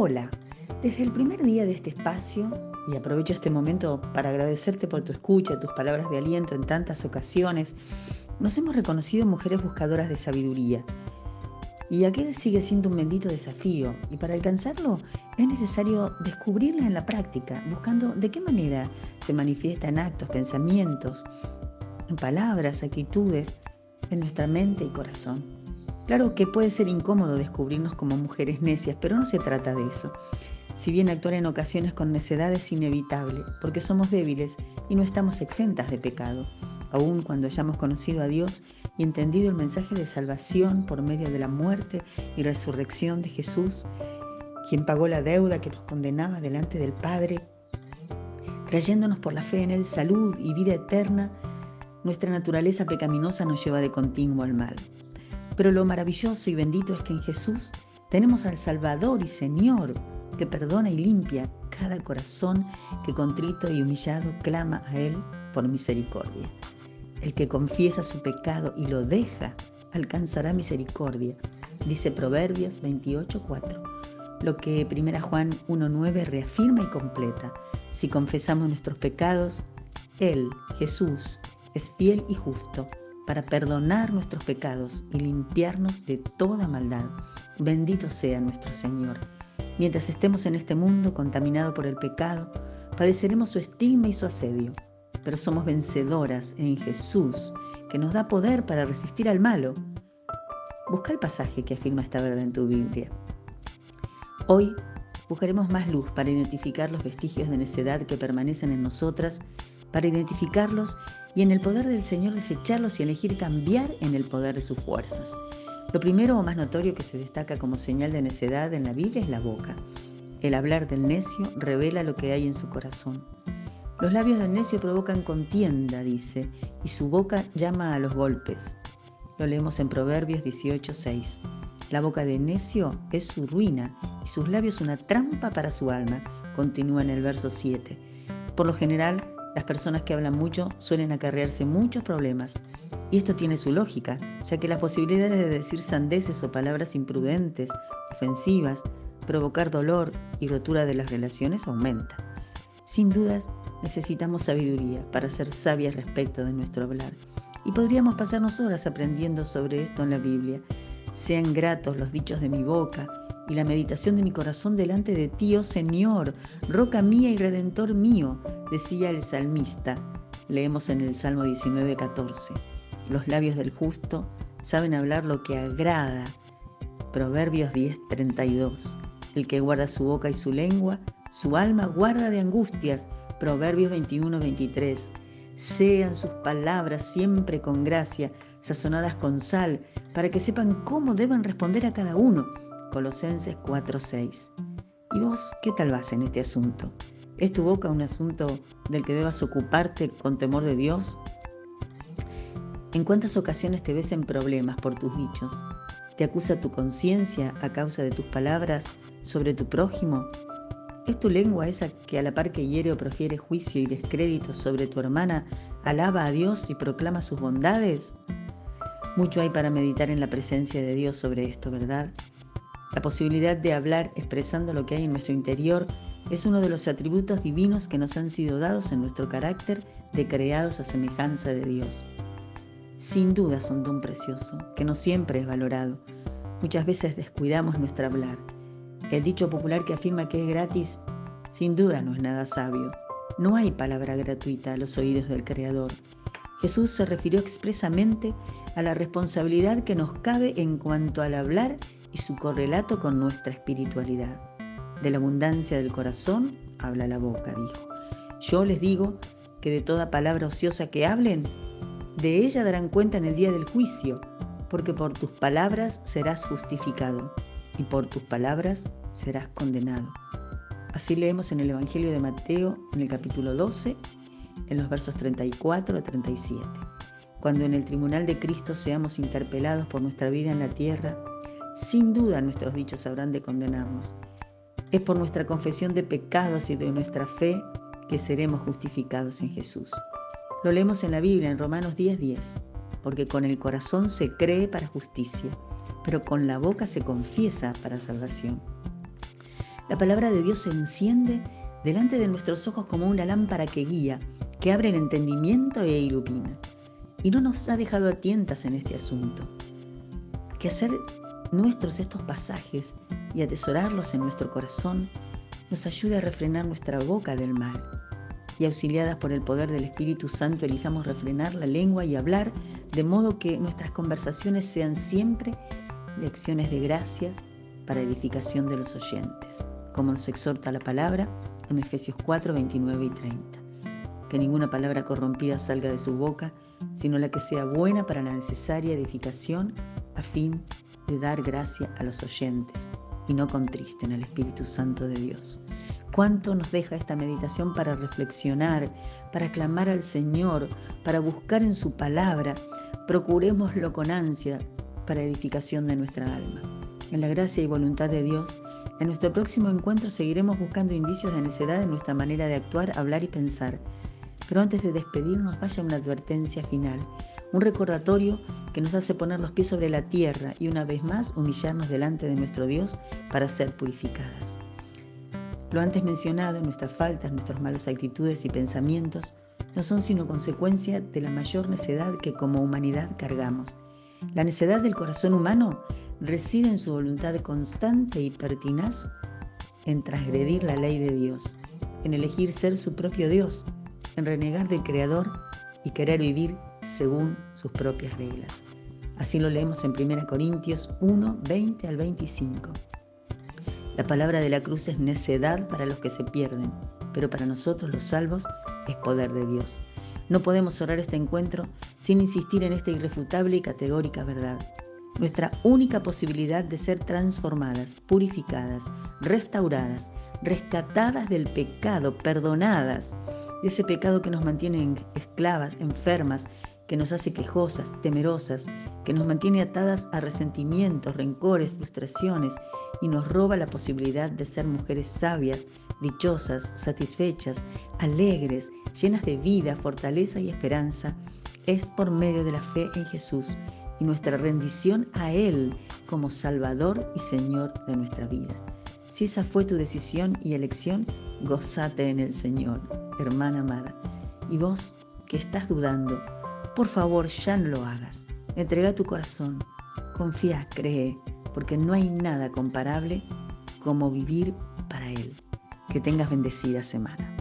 Hola, desde el primer día de este espacio, y aprovecho este momento para agradecerte por tu escucha, tus palabras de aliento en tantas ocasiones, nos hemos reconocido mujeres buscadoras de sabiduría. Y aquel sigue siendo un bendito desafío, y para alcanzarlo es necesario descubrirla en la práctica, buscando de qué manera se manifiesta en actos, pensamientos, en palabras, actitudes, en nuestra mente y corazón. Claro que puede ser incómodo descubrirnos como mujeres necias, pero no se trata de eso. Si bien actuar en ocasiones con necedad es inevitable, porque somos débiles y no estamos exentas de pecado, aun cuando hayamos conocido a Dios y entendido el mensaje de salvación por medio de la muerte y resurrección de Jesús, quien pagó la deuda que nos condenaba delante del Padre, trayéndonos por la fe en Él salud y vida eterna, nuestra naturaleza pecaminosa nos lleva de continuo al mal. Pero lo maravilloso y bendito es que en Jesús tenemos al Salvador y Señor que perdona y limpia cada corazón que contrito y humillado clama a Él por misericordia. El que confiesa su pecado y lo deja alcanzará misericordia, dice Proverbios 28:4, lo que 1 Juan 1:9 reafirma y completa. Si confesamos nuestros pecados, Él, Jesús, es fiel y justo para perdonar nuestros pecados y limpiarnos de toda maldad. Bendito sea nuestro Señor. Mientras estemos en este mundo contaminado por el pecado, padeceremos su estigma y su asedio, pero somos vencedoras en Jesús, que nos da poder para resistir al malo. Busca el pasaje que afirma esta verdad en tu Biblia. Hoy buscaremos más luz para identificar los vestigios de necedad que permanecen en nosotras, para identificarlos y en el poder del Señor desecharlos y elegir cambiar en el poder de sus fuerzas. Lo primero o más notorio que se destaca como señal de necedad en la Biblia es la boca. El hablar del necio revela lo que hay en su corazón. Los labios del necio provocan contienda, dice, y su boca llama a los golpes. Lo leemos en Proverbios 18:6. La boca del necio es su ruina y sus labios una trampa para su alma, continúa en el verso 7. Por lo general, las personas que hablan mucho suelen acarrearse muchos problemas. Y esto tiene su lógica, ya que las posibilidades de decir sandeces o palabras imprudentes, ofensivas, provocar dolor y rotura de las relaciones aumenta. Sin dudas, necesitamos sabiduría para ser sabias respecto de nuestro hablar. Y podríamos pasarnos horas aprendiendo sobre esto en la Biblia. Sean gratos los dichos de mi boca y la meditación de mi corazón delante de ti, oh Señor, roca mía y redentor mío, decía el salmista. Leemos en el Salmo 19, 14. Los labios del justo saben hablar lo que agrada. Proverbios 10, 32. El que guarda su boca y su lengua, su alma guarda de angustias. Proverbios 21, 23. Sean sus palabras siempre con gracia, sazonadas con sal, para que sepan cómo deben responder a cada uno Colosenses 4:6. ¿Y vos qué tal vas en este asunto? ¿Es tu boca un asunto del que debas ocuparte con temor de Dios? ¿En cuántas ocasiones te ves en problemas por tus dichos? ¿Te acusa tu conciencia a causa de tus palabras sobre tu prójimo? ¿Es tu lengua esa que a la par que hiere o profiere juicio y descrédito sobre tu hermana, alaba a Dios y proclama sus bondades? Mucho hay para meditar en la presencia de Dios sobre esto, ¿verdad? La posibilidad de hablar expresando lo que hay en nuestro interior es uno de los atributos divinos que nos han sido dados en nuestro carácter de creados a semejanza de Dios. Sin duda es un don precioso, que no siempre es valorado. Muchas veces descuidamos nuestro hablar. El dicho popular que afirma que es gratis, sin duda no es nada sabio. No hay palabra gratuita a los oídos del Creador. Jesús se refirió expresamente a la responsabilidad que nos cabe en cuanto al hablar y su correlato con nuestra espiritualidad. De la abundancia del corazón habla la boca, dijo. Yo les digo que de toda palabra ociosa que hablen, de ella darán cuenta en el día del juicio, porque por tus palabras serás justificado y por tus palabras serás condenado. Así leemos en el Evangelio de Mateo en el capítulo 12, en los versos 34 a 37. Cuando en el tribunal de Cristo seamos interpelados por nuestra vida en la tierra, sin duda nuestros dichos habrán de condenarnos. Es por nuestra confesión de pecados y de nuestra fe que seremos justificados en Jesús. Lo leemos en la Biblia en Romanos 10:10, porque con el corazón se cree para justicia, pero con la boca se confiesa para salvación. La palabra de Dios se enciende delante de nuestros ojos como una lámpara que guía, que abre el entendimiento e ilumina. Y no nos ha dejado a tientas en este asunto. Que hacer nuestros estos pasajes y atesorarlos en nuestro corazón nos ayude a refrenar nuestra boca del mal. Y auxiliadas por el poder del Espíritu Santo, elijamos refrenar la lengua y hablar de modo que nuestras conversaciones sean siempre de acciones de gracias para edificación de los oyentes, como nos exhorta la palabra en Efesios 4, 29 y 30. Que ninguna palabra corrompida salga de su boca, sino la que sea buena para la necesaria edificación a fin de dar gracia a los oyentes y no contristen al Espíritu Santo de Dios. ¿Cuánto nos deja esta meditación para reflexionar, para clamar al Señor, para buscar en su palabra? Procurémoslo con ansia para edificación de nuestra alma. En la gracia y voluntad de Dios, en nuestro próximo encuentro seguiremos buscando indicios de necedad en nuestra manera de actuar, hablar y pensar. Pero antes de despedirnos, vaya una advertencia final, un recordatorio que nos hace poner los pies sobre la tierra y una vez más humillarnos delante de nuestro Dios para ser purificadas. Lo antes mencionado, nuestras faltas, nuestras malas actitudes y pensamientos no son sino consecuencia de la mayor necedad que como humanidad cargamos. La necedad del corazón humano reside en su voluntad constante y pertinaz en transgredir la ley de Dios, en elegir ser su propio Dios, en renegar del Creador y querer vivir según sus propias reglas. Así lo leemos en 1 Corintios 1, 20 al 25. La palabra de la cruz es necedad para los que se pierden, pero para nosotros los salvos es poder de Dios. No podemos orar este encuentro sin insistir en esta irrefutable y categórica verdad. Nuestra única posibilidad de ser transformadas, purificadas, restauradas, rescatadas del pecado, perdonadas, de ese pecado que nos mantiene esclavas, enfermas, que nos hace quejosas, temerosas, que nos mantiene atadas a resentimientos, rencores, frustraciones y nos roba la posibilidad de ser mujeres sabias, dichosas, satisfechas, alegres, llenas de vida, fortaleza y esperanza, es por medio de la fe en Jesús y nuestra rendición a Él como Salvador y Señor de nuestra vida. Si esa fue tu decisión y elección, gozate en el Señor, hermana amada. Y vos que estás dudando, por favor ya no lo hagas. Entrega tu corazón, confía, cree, porque no hay nada comparable como vivir para Él. Que tengas bendecida semana.